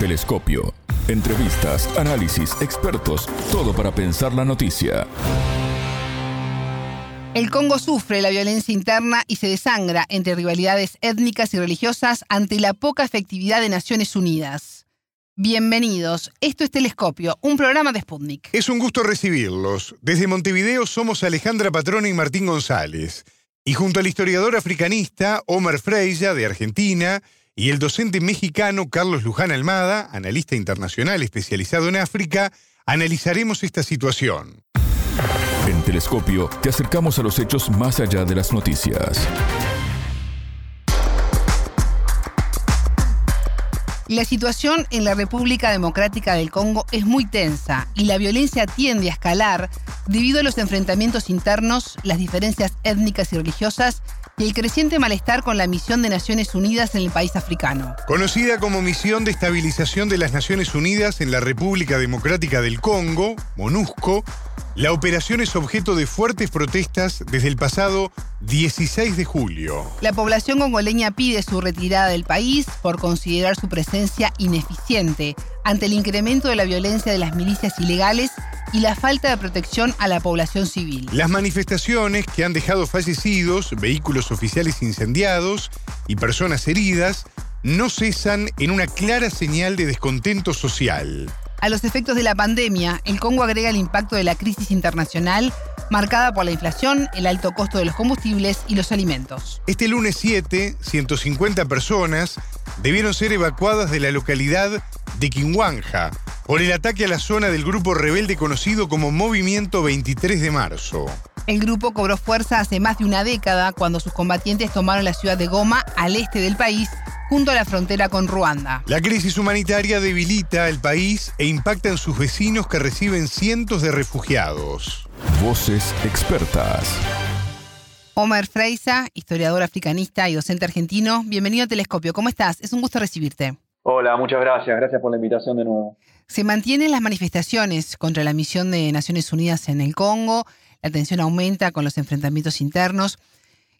Telescopio. Entrevistas, análisis, expertos, todo para pensar la noticia. El Congo sufre la violencia interna y se desangra entre rivalidades étnicas y religiosas ante la poca efectividad de Naciones Unidas. Bienvenidos, esto es Telescopio, un programa de Sputnik. Es un gusto recibirlos. Desde Montevideo somos Alejandra Patrona y Martín González. Y junto al historiador africanista Omar Freya de Argentina y el docente mexicano Carlos Luján Almada, analista internacional especializado en África, analizaremos esta situación. En Telescopio te acercamos a los hechos más allá de las noticias. La situación en la República Democrática del Congo es muy tensa y la violencia tiende a escalar debido a los enfrentamientos internos, las diferencias étnicas y religiosas y el creciente malestar con la misión de Naciones Unidas en el país africano. Conocida como Misión de Estabilización de las Naciones Unidas en la República Democrática del Congo, MONUSCO, la operación es objeto de fuertes protestas desde el pasado 16 de julio. La población congoleña pide su retirada del país por considerar su presencia ineficiente ante el incremento de la violencia de las milicias ilegales y la falta de protección a la población civil. Las manifestaciones que han dejado fallecidos, vehículos oficiales incendiados y personas heridas no cesan en una clara señal de descontento social. A los efectos de la pandemia, el Congo agrega el impacto de la crisis internacional marcada por la inflación, el alto costo de los combustibles y los alimentos. Este lunes 7, 150 personas debieron ser evacuadas de la localidad de Kinwanja por el ataque a la zona del grupo rebelde conocido como Movimiento 23 de Marzo. El grupo cobró fuerza hace más de una década cuando sus combatientes tomaron la ciudad de Goma al este del país junto a la frontera con Ruanda. La crisis humanitaria debilita al país e impacta en sus vecinos que reciben cientos de refugiados. Voces expertas. Omar Freisa, historiador africanista y docente argentino, bienvenido a Telescopio. ¿Cómo estás? Es un gusto recibirte. Hola, muchas gracias. Gracias por la invitación de nuevo. Se mantienen las manifestaciones contra la misión de Naciones Unidas en el Congo, la tensión aumenta con los enfrentamientos internos.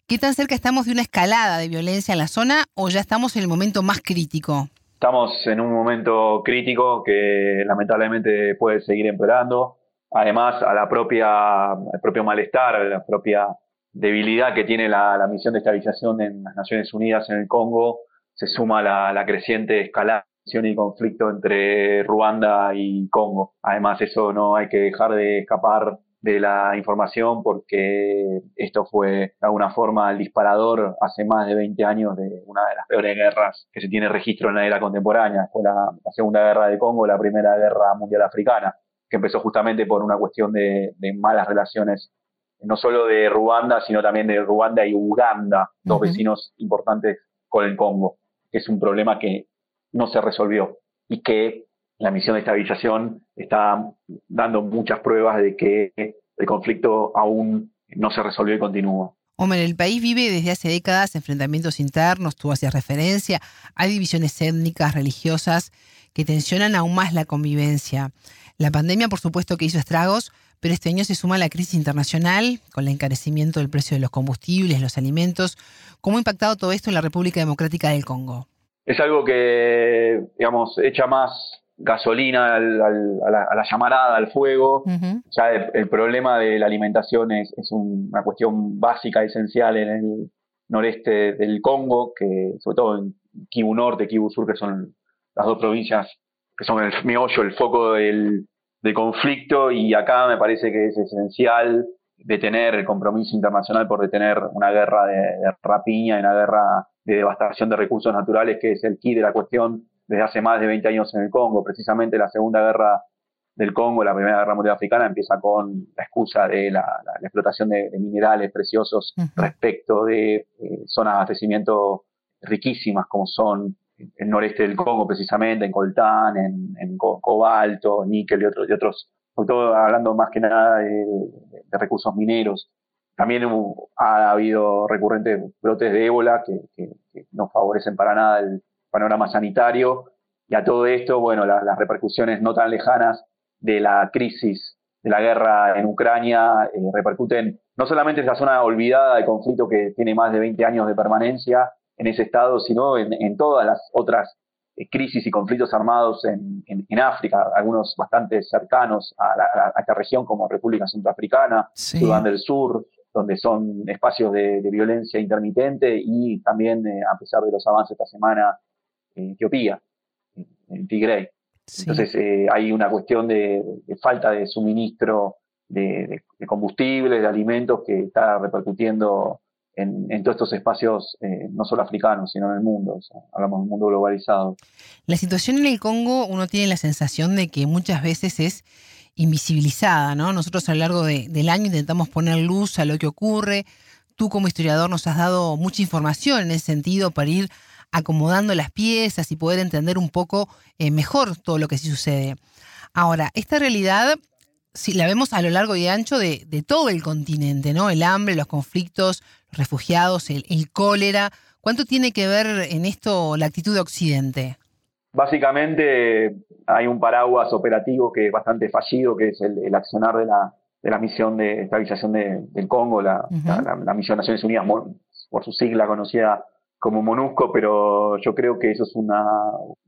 ¿Qué tan cerca estamos de una escalada de violencia en la zona o ya estamos en el momento más crítico? Estamos en un momento crítico que lamentablemente puede seguir empeorando. Además, al propio malestar, a la propia debilidad que tiene la, misión de estabilización en las Naciones Unidas en el Congo, se suma la, la creciente escalada y conflicto entre Ruanda y Congo. Además, eso no hay que dejar de escapar de la información porque esto fue de alguna forma el disparador hace más de 20 años de una de las peores guerras que se tiene registro en la era contemporánea. Fue la, Segunda Guerra de Congo, la Primera Guerra Mundial Africana, que empezó justamente por una cuestión de, malas relaciones, no solo de Ruanda, sino también de Ruanda y Uganda, dos vecinos importantes con el Congo, que es un problema que no se resolvió y que la misión de estabilización está dando muchas pruebas de que el conflicto aún no se resolvió y continúa. Hombre, el país vive desde hace décadas enfrentamientos internos, tú hacías referencia, hay divisiones étnicas, religiosas, que tensionan aún más la convivencia. La pandemia, por supuesto, que hizo estragos, pero este año se suma la crisis internacional con el encarecimiento del precio de los combustibles, los alimentos. ¿Cómo ha impactado todo esto en la República Democrática del Congo? Es algo que, digamos, echa más gasolina a, la, llamarada, al fuego. Ya el, problema de la alimentación es, una cuestión básica, esencial en el noreste del Congo, que sobre todo en Kivu Norte, Kivu Sur, que son las dos provincias que son el meollo, el foco del, conflicto, y acá me parece que es esencial detener el compromiso internacional por detener una guerra de, de rapiña, una guerra de devastación de recursos naturales, que es el key de la cuestión desde hace más de 20 años en el Congo. Precisamente la Segunda Guerra del Congo, la Primera Guerra Mundial Africana, empieza con la excusa de la, explotación de, minerales preciosos respecto de eh, zonas de abastecimiento riquísimas como son el noreste del Congo precisamente, en coltán, en, cobalto, níquel y otros, y otros, sobre todo hablando más que nada de, recursos mineros. También ha habido recurrentes brotes de ébola que, que no favorecen para nada el, panorama sanitario. Y a todo esto, bueno, las repercusiones no tan lejanas de la crisis de la guerra en Ucrania eh, repercuten no solamente en esa zona olvidada de conflicto que tiene más de 20 años de permanencia en ese estado, sino en, todas las otras eh, crisis y conflictos armados en, en, África, algunos bastante cercanos a, la, esta región como República Centroafricana, Sudán del Sur, donde son espacios de, violencia intermitente y también, eh, a pesar de los avances esta semana, en Etiopía, en Tigray. Entonces eh, hay una cuestión de, falta de suministro de, combustible, de alimentos que está repercutiendo en, todos estos espacios, eh, no solo africanos, sino en el mundo. hablamos de un mundo globalizado. La situación en el Congo, uno tiene la sensación de que muchas veces es invisibilizada, ¿no? Nosotros a lo largo del año intentamos poner luz a lo que ocurre. Tú como historiador nos has dado mucha información en ese sentido para ir acomodando las piezas y poder entender un poco eh, mejor todo lo que sí sucede. Ahora, esta realidad, si la vemos a lo largo y ancho de, todo el continente, ¿no? El hambre, los conflictos, los refugiados, el, cólera. ¿Cuánto tiene que ver en esto la actitud de Occidente? Básicamente hay un paraguas operativo que es bastante fallido, que es el, accionar de la, de la, misión de estabilización del Congo, la, la, misión de Naciones Unidas, por su sigla conocida como MONUSCO, pero yo creo que eso es una,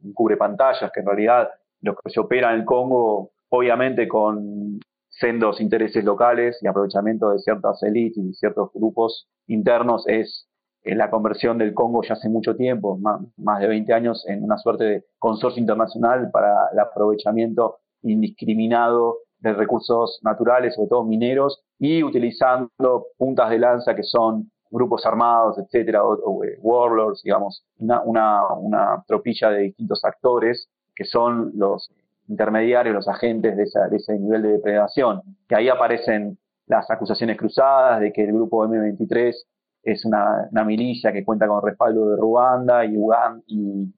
un cubre pantallas, que en realidad lo que se opera en el Congo, obviamente con sendos intereses locales y aprovechamiento de ciertas élites y ciertos grupos internos, es la conversión del Congo ya hace mucho tiempo, más, de 20 años, en una suerte de consorcio internacional para el aprovechamiento indiscriminado de recursos naturales, sobre todo mineros, y utilizando puntas de lanza que son grupos armados, etcétera, o, eh, warlords, digamos, una, una, tropilla de distintos actores que son los intermediarios, los agentes de, ese nivel de depredación. Que ahí aparecen las acusaciones cruzadas de que el grupo M23 es una, milicia que cuenta con respaldo de Ruanda y Uganda y,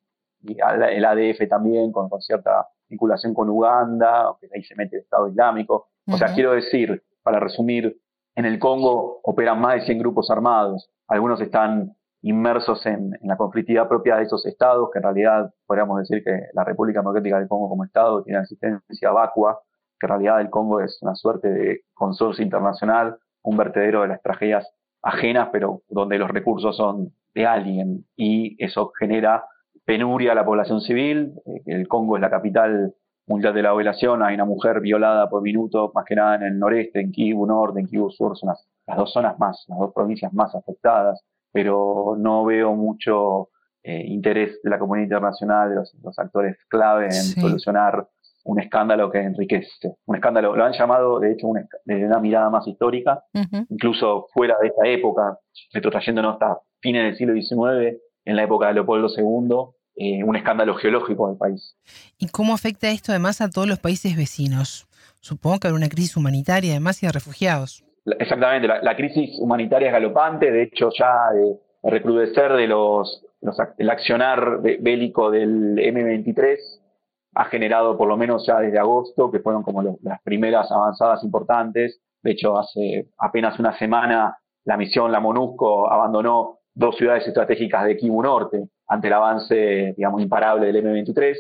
el ADF también con, cierta vinculación con Uganda, que ahí se mete el Estado Islámico. O sea, quiero decir, para resumir, en el Congo operan más de 100 grupos armados. Algunos están inmersos en, la conflictividad propia de esos estados, que en realidad podríamos decir que la República Democrática del Congo como Estado tiene una existencia vacua, que en realidad el Congo es una suerte de consorcio internacional, un vertedero de las tragedias ajenas, pero donde los recursos son de alguien y eso genera penuria a la población civil. Eh, el Congo es la capital mundial de la violación, hay una mujer violada por minuto, más que nada en el noreste, en Kivu Norte, en Kivu Sur, son las, dos zonas más, las dos provincias más afectadas, pero no veo mucho eh, interés de la comunidad internacional, de los, actores clave en solucionar un escándalo que enriquece. Un escándalo, lo han llamado, de hecho, desde una mirada más histórica, incluso fuera de esta época, retrotrayéndonos hasta fines del siglo XIX, en la época de Leopoldo II, eh, un escándalo geológico del país. ¿Y cómo afecta esto además a todos los países vecinos? Supongo que hay una crisis humanitaria además y de refugiados. Exactamente, la, crisis humanitaria es galopante, de hecho ya eh, el recrudecer de los, el accionar bélico del M23 ha generado por lo menos ya desde agosto, que fueron como las primeras avanzadas importantes. De hecho, hace apenas una semana la misión, la MONUSCO, abandonó dos ciudades estratégicas de Kivu Norte ante el avance, digamos, imparable del M23.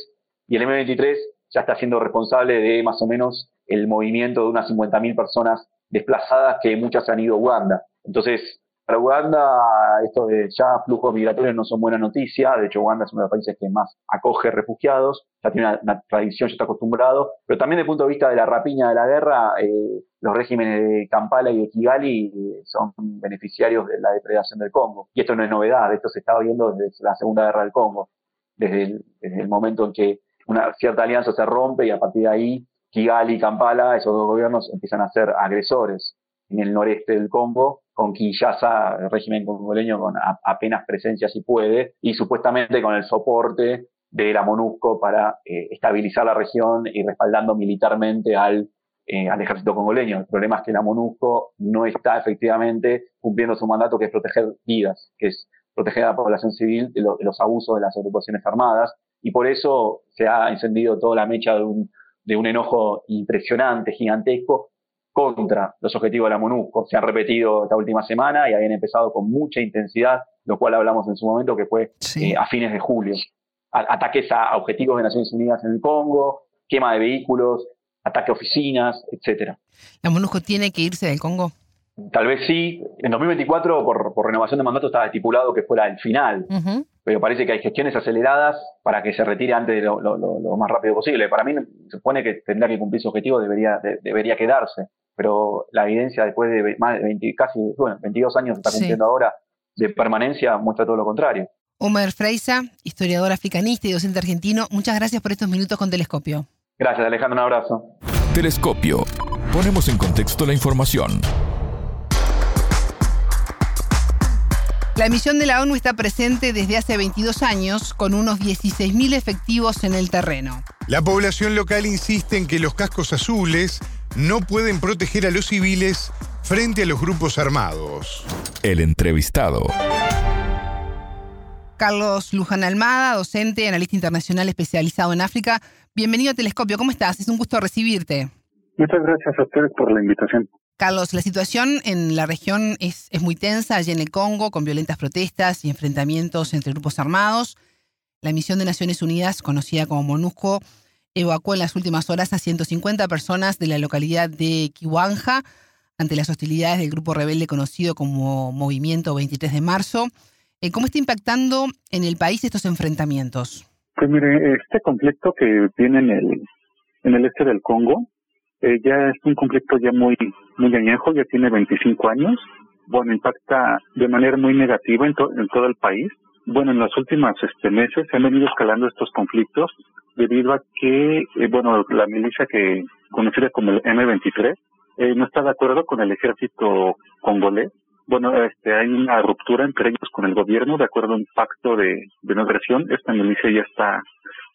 Y el M23 ya está siendo responsable de más o menos el movimiento de unas 50.000 personas desplazadas que muchas han ido a Uganda. Entonces, para Uganda, esto de ya flujos migratorios no son buena noticia. De hecho, Uganda es uno de los países que más acoge refugiados. Ya tiene una, tradición, ya está acostumbrado. Pero también desde el punto de vista de la rapiña de la guerra, eh, los regímenes de Kampala y de Kigali eh, son beneficiarios de la depredación del Congo. Y esto no es novedad. Esto se estaba viendo desde la Segunda Guerra del Congo. Desde el, desde el momento en que una cierta alianza se rompe y a partir de ahí Kigali y Kampala, esos dos gobiernos empiezan a ser agresores en el noreste del Congo con Kinshasa, el régimen congoleño, con apenas presencia si puede, y supuestamente con el soporte de la MONUSCO para eh, estabilizar la región y respaldando militarmente al, eh, ejército congoleño. El problema es que la MONUSCO no está efectivamente cumpliendo su mandato, que es proteger vidas, que es proteger a la población civil de, los abusos de las agrupaciones armadas, y por eso se ha encendido toda la mecha de un enojo impresionante, gigantesco, contra los objetivos de la MONUSCO. Se han repetido esta última semana y habían empezado con mucha intensidad, lo cual hablamos en su momento, que fue eh, a fines de julio. ataques a objetivos de Naciones Unidas en el Congo, quema de vehículos, ataque a oficinas, etcétera. ¿La MONUSCO tiene que irse del Congo? Tal vez sí. En 2024, por, renovación de mandato, estaba estipulado que fuera el final. pero parece que hay gestiones aceleradas para que se retire antes de lo, más rápido posible. Para mí se supone que tendrá que cumplir su objetivo, debería, debería quedarse, pero la evidencia después de más de 20, casi bueno, 22 años está cumpliendo ahora de permanencia muestra todo lo contrario. Omer Freisa, historiador africanista y docente argentino, muchas gracias por estos minutos con Telescopio. Gracias Alejandro, un abrazo. Telescopio. Ponemos en contexto la información. La misión de la ONU está presente desde hace 22 años con unos 16.000 efectivos en el terreno. La población local insiste en que los cascos azules no pueden proteger a los civiles frente a los grupos armados. El entrevistado. Carlos Luján Almada, docente, analista internacional especializado en África. Bienvenido a Telescopio, ¿cómo estás? Es un gusto recibirte. Muchas gracias a ustedes por la invitación. Carlos, la situación en la región es, es, muy tensa allí en el Congo, con violentas protestas y enfrentamientos entre grupos armados. La misión de Naciones Unidas, conocida como MONUSCO, evacuó en las últimas horas a 150 personas de la localidad de Kiwanja ante las hostilidades del grupo rebelde conocido como Movimiento 23 de Marzo. Eh, ¿Cómo está impactando en el país estos enfrentamientos? Pues mire, este conflicto que viene en el, en el este del Congo eh, ya es un conflicto ya muy, muy añejo, ya tiene 25 años. Bueno, impacta de manera muy negativa en, en todo el país. Bueno, en los últimos este, meses se han venido escalando estos conflictos debido a que, eh, bueno, la milicia que conocida como el M23 eh, no está de acuerdo con el ejército congolés. Bueno, este, hay una ruptura entre ellos con el gobierno de acuerdo a un pacto de, no agresión. Esta milicia ya está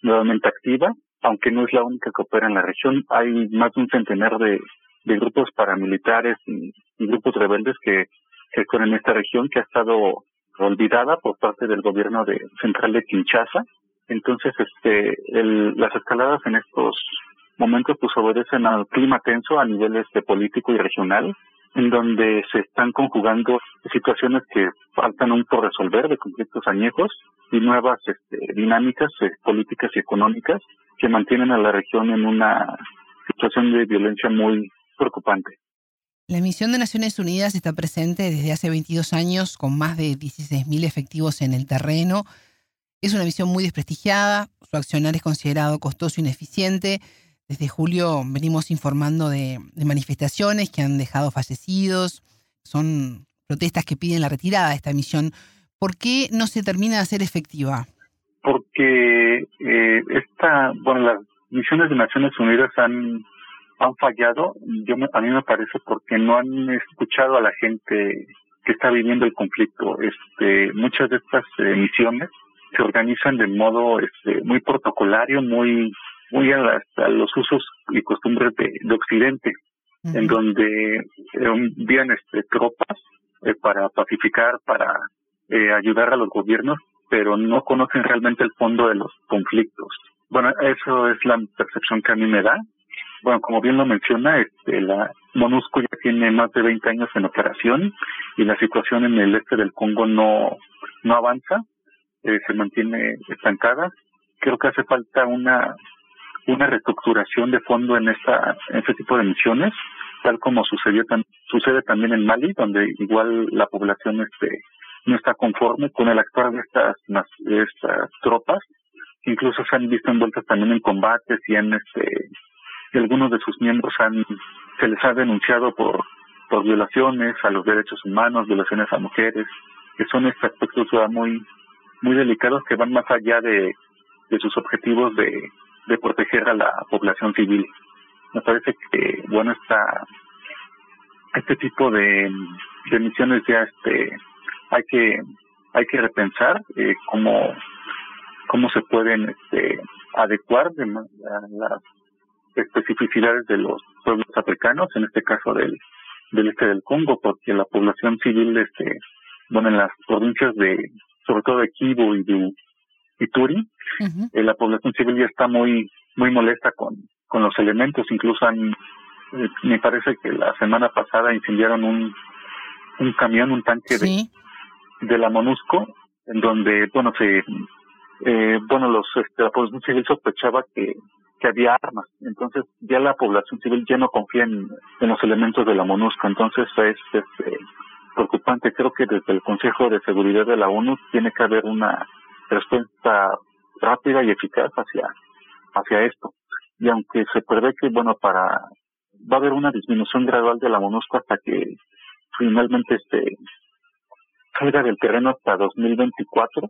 nuevamente activa aunque no es la única que opera en la región, hay más de un centenar de, grupos paramilitares y, grupos rebeldes que, que en esta región que ha estado olvidada por parte del gobierno de central de Kinshasa. Entonces, este, las escaladas en estos momentos pues obedecen al clima tenso a niveles de político y regional, en donde se están conjugando situaciones que faltan aún por resolver de conflictos añejos y nuevas este, dinámicas eh, políticas y económicas que mantienen a la región en una situación de violencia muy preocupante. La misión de Naciones Unidas está presente desde hace 22 años con más de 16.000 efectivos en el terreno. Es una misión muy desprestigiada, su accionar es considerado costoso e ineficiente. Desde julio venimos informando de, de manifestaciones que han dejado fallecidos. Son protestas que piden la retirada de esta misión. ¿Por qué no se termina de hacer efectiva? porque eh, esta, bueno, las misiones de Naciones Unidas han han fallado, yo a mí me parece porque no han escuchado a la gente que está viviendo el conflicto. Este, muchas de estas eh, misiones se organizan de modo este, muy protocolario, muy muy a, los usos y costumbres de, de Occidente, en donde envían este, tropas eh, para pacificar, para eh, ayudar a los gobiernos, pero no conocen realmente el fondo de los conflictos. Bueno, eso es la percepción que a mí me da. Bueno, como bien lo menciona, este, la MONUSCO ya tiene más de 20 años en operación y la situación en el este del Congo no, no avanza, eh, se mantiene estancada. Creo que hace falta una, una reestructuración de fondo en esta, en este tipo de misiones, tal como sucedió sucede también en Mali, donde igual la población este, no está conforme con el actuar de estas, estas tropas. Incluso se han visto envueltas también en combates y en este, y algunos de sus miembros han, se les ha denunciado por, por violaciones a los derechos humanos, violaciones a mujeres, que son estos aspectos muy, muy delicados que van más allá de, de sus objetivos de, de proteger a la población civil. Me parece que, bueno, está este tipo de, de misiones ya este hay que hay que repensar eh, cómo cómo se pueden este, adecuar de, a las especificidades de los pueblos africanos, en este caso del, del este del Congo, porque la población civil, este, bueno, en las provincias de, sobre todo de Kivu y de Ituri, eh, la población civil ya está muy, muy molesta con, con los elementos, incluso han, eh, me parece que la semana pasada incendiaron un, un camión, un tanque de, de la MONUSCO, en donde, bueno, se, eh, bueno, los, este, la población civil sospechaba que, que había armas. Entonces, ya la población civil ya no confía en, en los elementos de la MONUSCO. Entonces, es, es preocupante. Creo que desde el Consejo de Seguridad de la ONU tiene que haber una respuesta rápida y eficaz hacia, hacia esto. Y aunque se prevé que, bueno, para, va a haber una disminución gradual de la MONUSCO hasta que finalmente este salga del terreno hasta 2024,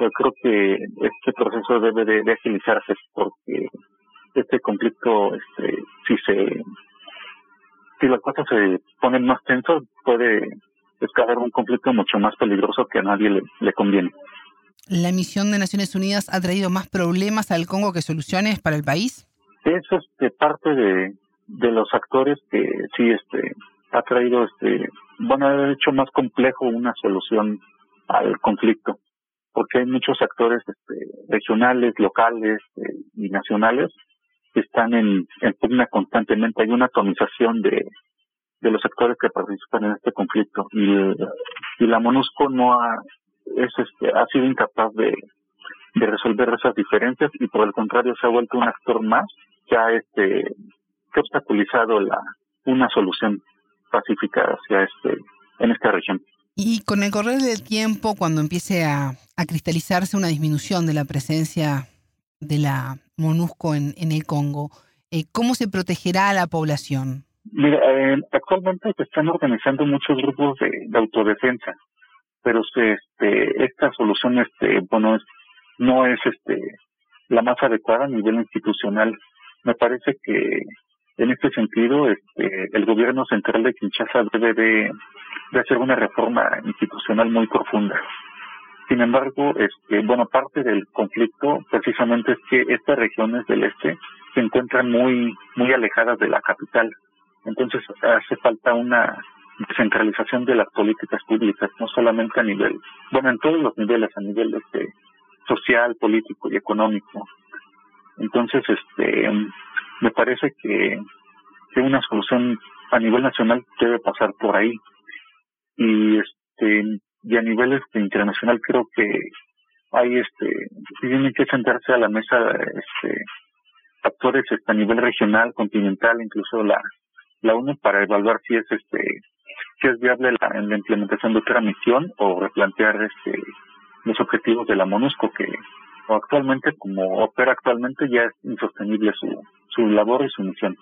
yo creo que este proceso debe de, agilizarse porque este conflicto, este, si se, si las cosas se ponen más tensas, puede escalar un conflicto mucho más peligroso que a nadie le, le conviene. ¿La misión de Naciones Unidas ha traído más problemas al Congo que soluciones para el país? Eso es de parte de, de los actores que sí este ha traído este bueno ha hecho más complejo una solución al conflicto porque hay muchos actores este, regionales locales eh, y nacionales están en, en pugna constantemente hay una atomización de de los actores que participan en este conflicto y, y la MONUSCO no ha es este ha sido incapaz de de resolver esas diferencias y por el contrario se ha vuelto un actor más que ha este que ha obstaculizado la una solución pacífica hacia este en esta región. Y con el correr del tiempo, cuando empiece a, a cristalizarse una disminución de la presencia de la MONUSCO en, en el Congo, eh, ¿cómo se protegerá a la población? Mira, eh, actualmente se están organizando muchos grupos de, de autodefensa, pero este, esta solución, este, bueno, no es este la más adecuada a nivel institucional. Me parece que en este sentido, este, el gobierno central de Kinshasa debe de, hacer una reforma institucional muy profunda. Sin embargo, este, bueno, parte del conflicto precisamente es que estas regiones del este se encuentran muy, muy alejadas de la capital. Entonces hace falta una descentralización de las políticas públicas, no solamente a nivel, bueno, en todos los niveles, a nivel este, social, político y económico. Entonces, este, me parece que, que una solución a nivel nacional debe pasar por ahí. Y este, y a nivel este, internacional creo que hay este, tienen que sentarse a la mesa este, actores este, a nivel regional, continental, incluso la, la ONU para evaluar si es este si es viable la implementación de otra misión o replantear este los objetivos de la MONUSCO que actualmente, como opera actualmente, ya es insostenible su, su labor y su misión.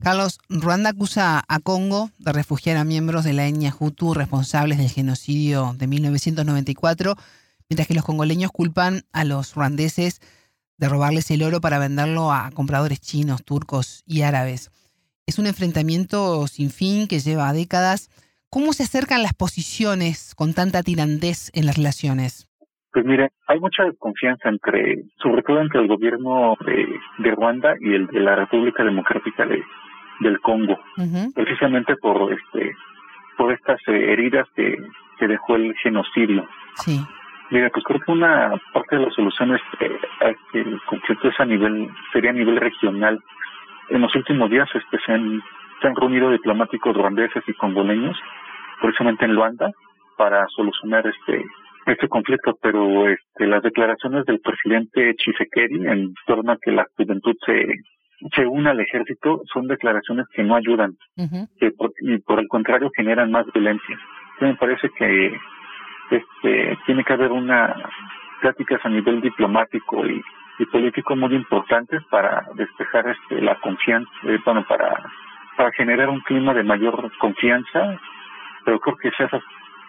Carlos, Ruanda acusa a Congo de refugiar a miembros de la etnia Hutu responsables del genocidio de 1994, mientras que los congoleños culpan a los ruandeses de robarles el oro para venderlo a compradores chinos, turcos y árabes. Es un enfrentamiento sin fin que lleva décadas. ¿Cómo se acercan las posiciones con tanta tirandez en las relaciones? Pues mire, hay mucha desconfianza entre, sobre todo entre el gobierno de, de Ruanda y el de la República Democrática de, del Congo, precisamente por este, por estas eh, heridas que, que dejó el genocidio. Sí. Mira, pues creo que una parte de la solución es eh, el conflicto es a nivel, sería a nivel regional. En los últimos días este, se, han, se han reunido diplomáticos ruandeses y congoleños, precisamente en Luanda, para solucionar este este conflicto, pero este, las declaraciones del presidente Chisekedi en torno a que la juventud se se una al ejército son declaraciones que no ayudan que y por el contrario generan más violencia. me parece que este tiene que haber una pláticas a nivel diplomático y, y político muy importantes para despejar este la confianza, eh, bueno, para para generar un clima de mayor confianza, pero creo que se hace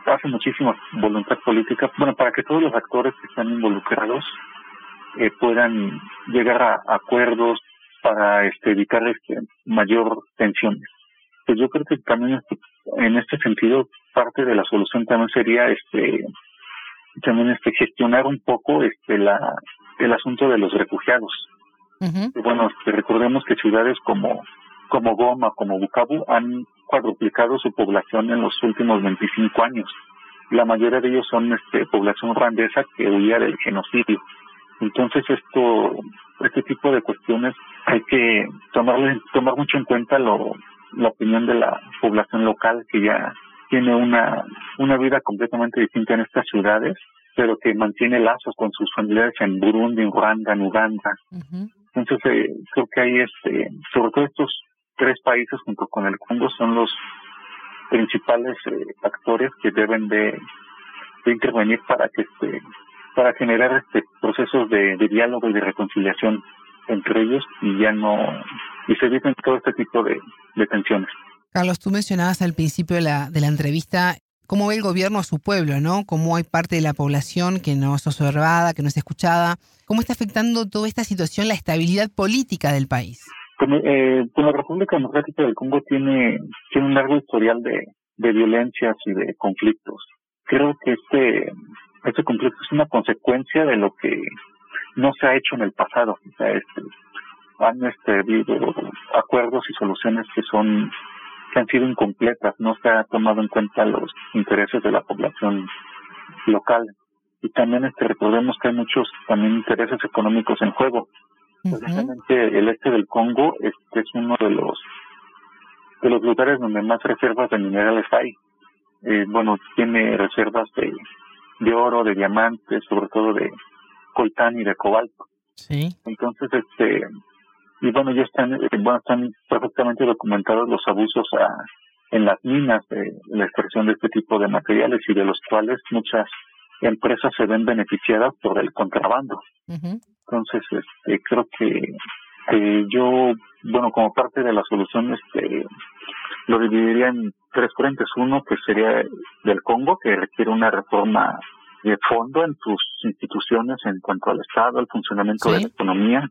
hace muchísima voluntad política, bueno, para que todos los actores que están involucrados eh, puedan llegar a acuerdos para este, evitar este, mayor tensión. Pues yo creo que también este, en este sentido parte de la solución también sería este también este gestionar un poco este la el asunto de los refugiados. Bueno, este, recordemos que ciudades como como Goma, como Bukavu han cuadruplicado su población en los últimos 25 años. La mayoría de ellos son este, población randesa que huía del genocidio. Entonces esto, este tipo de cuestiones hay que tomarle, tomar mucho en cuenta lo, la opinión de la población local que ya tiene una, una vida completamente distinta en estas ciudades, pero que mantiene lazos con sus familiares en Burundi, en Ruanda, en Uganda. Entonces eh, creo que hay este, sobre todo estos tres países junto con el Congo son los principales eh, actores que deben de, intervenir para que este para generar este procesos de, diálogo y de reconciliación entre ellos y ya no y se eviten todo este tipo de, de tensiones. Carlos, tú mencionabas al principio de la, de la entrevista cómo ve el gobierno a su pueblo, ¿no? Cómo hay parte de la población que no es observada, que no es escuchada. ¿Cómo está afectando toda esta situación la estabilidad política del país? eh, la República Democrática del Congo tiene, tiene un largo historial de, de violencias y de conflictos. Creo que este, este conflicto es una consecuencia de lo que no se ha hecho en el pasado. O sea, este, han este, habido acuerdos y soluciones que son que han sido incompletas, no se ha tomado en cuenta los intereses de la población local. Y también este, recordemos que hay muchos también intereses económicos en juego. Precisamente el este del Congo este es uno de los de los lugares donde más reservas de minerales hay. Eh, bueno, tiene reservas de, de oro, de diamantes, sobre todo de coltán y de cobalto. Sí. Entonces, este, y bueno, ya están, eh, bueno, están perfectamente documentados los abusos a, en las minas de la extracción de este tipo de materiales y de los cuales muchas empresas se ven beneficiadas por el contrabando. Entonces, este, creo que yo, bueno, como parte de la solución, este, lo dividiría en tres frentes. Uno, que sería del Congo, que requiere una reforma de fondo en sus instituciones en cuanto al Estado, al funcionamiento de la economía.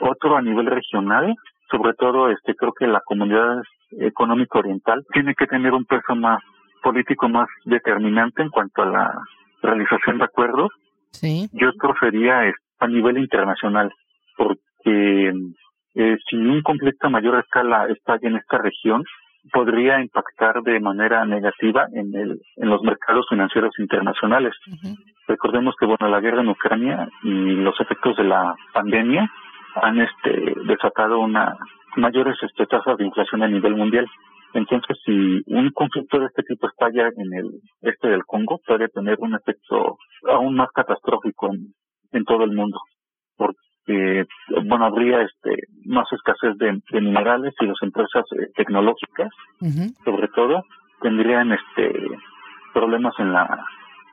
Otro a nivel regional, sobre todo, este, creo que la comunidad económica oriental tiene que tener un peso más político más determinante en cuanto a la realización de acuerdos. Sí. Y otro sería a nivel internacional, porque eh, si un conflicto a mayor escala está en esta región, podría impactar de manera negativa en, el, en los mercados financieros internacionales. Recordemos que bueno la guerra en Ucrania y los efectos de la pandemia han este, desatado una mayores este, tasas de inflación a nivel mundial. Entonces, si un conflicto de este tipo estalla en el este del Congo, puede tener un efecto aún más catastrófico en, en todo el mundo, porque bueno habría este más escasez de, minerales y las empresas eh, tecnológicas, sobre todo, tendrían este problemas en la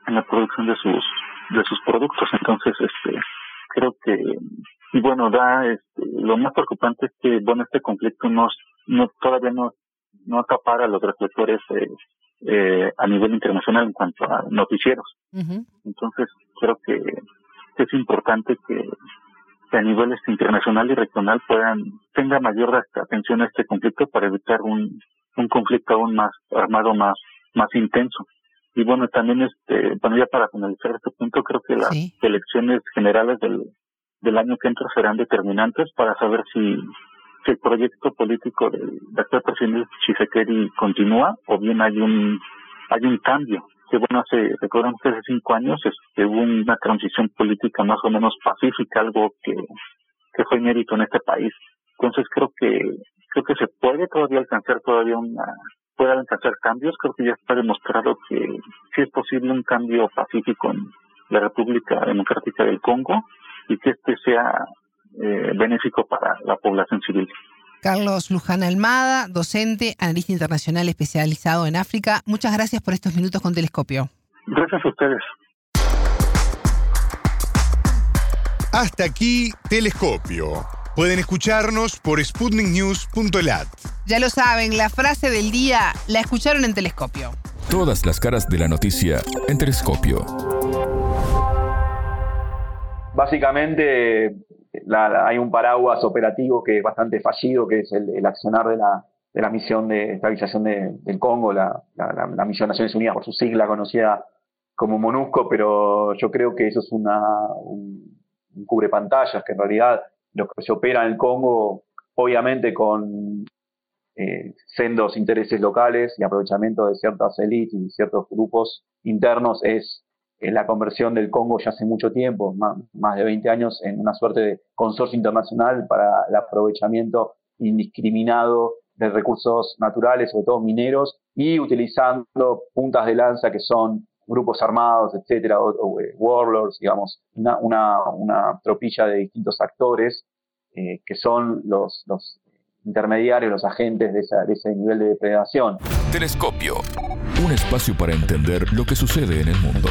en la producción de sus de sus productos. Entonces, este creo que y bueno da este, lo más preocupante es que bueno este conflicto no no todavía no no acapara los reflectores eh, eh, a nivel internacional en cuanto a noticieros. Entonces, creo que es importante que, a nivel este, internacional y regional puedan tenga mayor atención a este conflicto para evitar un, un conflicto aún más armado, más, más intenso. Y bueno, también este, bueno, ya para finalizar este punto, creo que las elecciones generales del, del año que entra serán determinantes para saber si, si el proyecto político del, actual presidente Chisekedi continúa o bien hay un, hay un cambio que bueno, hace, recuerdan que hace cinco años este, hubo una transición política más o menos pacífica, algo que, que fue mérito en este país. Entonces creo que, creo que se puede todavía alcanzar todavía una, puede alcanzar cambios, creo que ya está demostrado que sí es posible un cambio pacífico en la República Democrática del Congo y que este sea eh, benéfico para la población civil. Carlos Luján Almada, docente, analista internacional especializado en África. Muchas gracias por estos minutos con Telescopio. Gracias a ustedes. Hasta aquí Telescopio. Pueden escucharnos por sputniknews.lat. Ya lo saben, la frase del día la escucharon en Telescopio. Todas las caras de la noticia en Telescopio. Básicamente, hay un paraguas operativo que es bastante fallido, que es el, accionar de la, de la misión de estabilización del Congo, la, la, misión Naciones Unidas, por su sigla conocida como MONUSCO, pero yo creo que eso es una, un, cubre pantallas, que en realidad lo que se opera en el Congo, obviamente con eh, sendos intereses locales y aprovechamiento de ciertas élites y ciertos grupos internos, es la conversión del Congo ya hace mucho tiempo, más, de 20 años, en una suerte de consorcio internacional para el aprovechamiento indiscriminado de recursos naturales, sobre todo mineros, y utilizando puntas de lanza que son grupos armados, etcétera, o, eh, warlords, digamos, una, una, tropilla de distintos actores eh, que son los intermediarios, los agentes de, ese nivel de depredación. Telescopio, un espacio para entender lo que sucede en el mundo.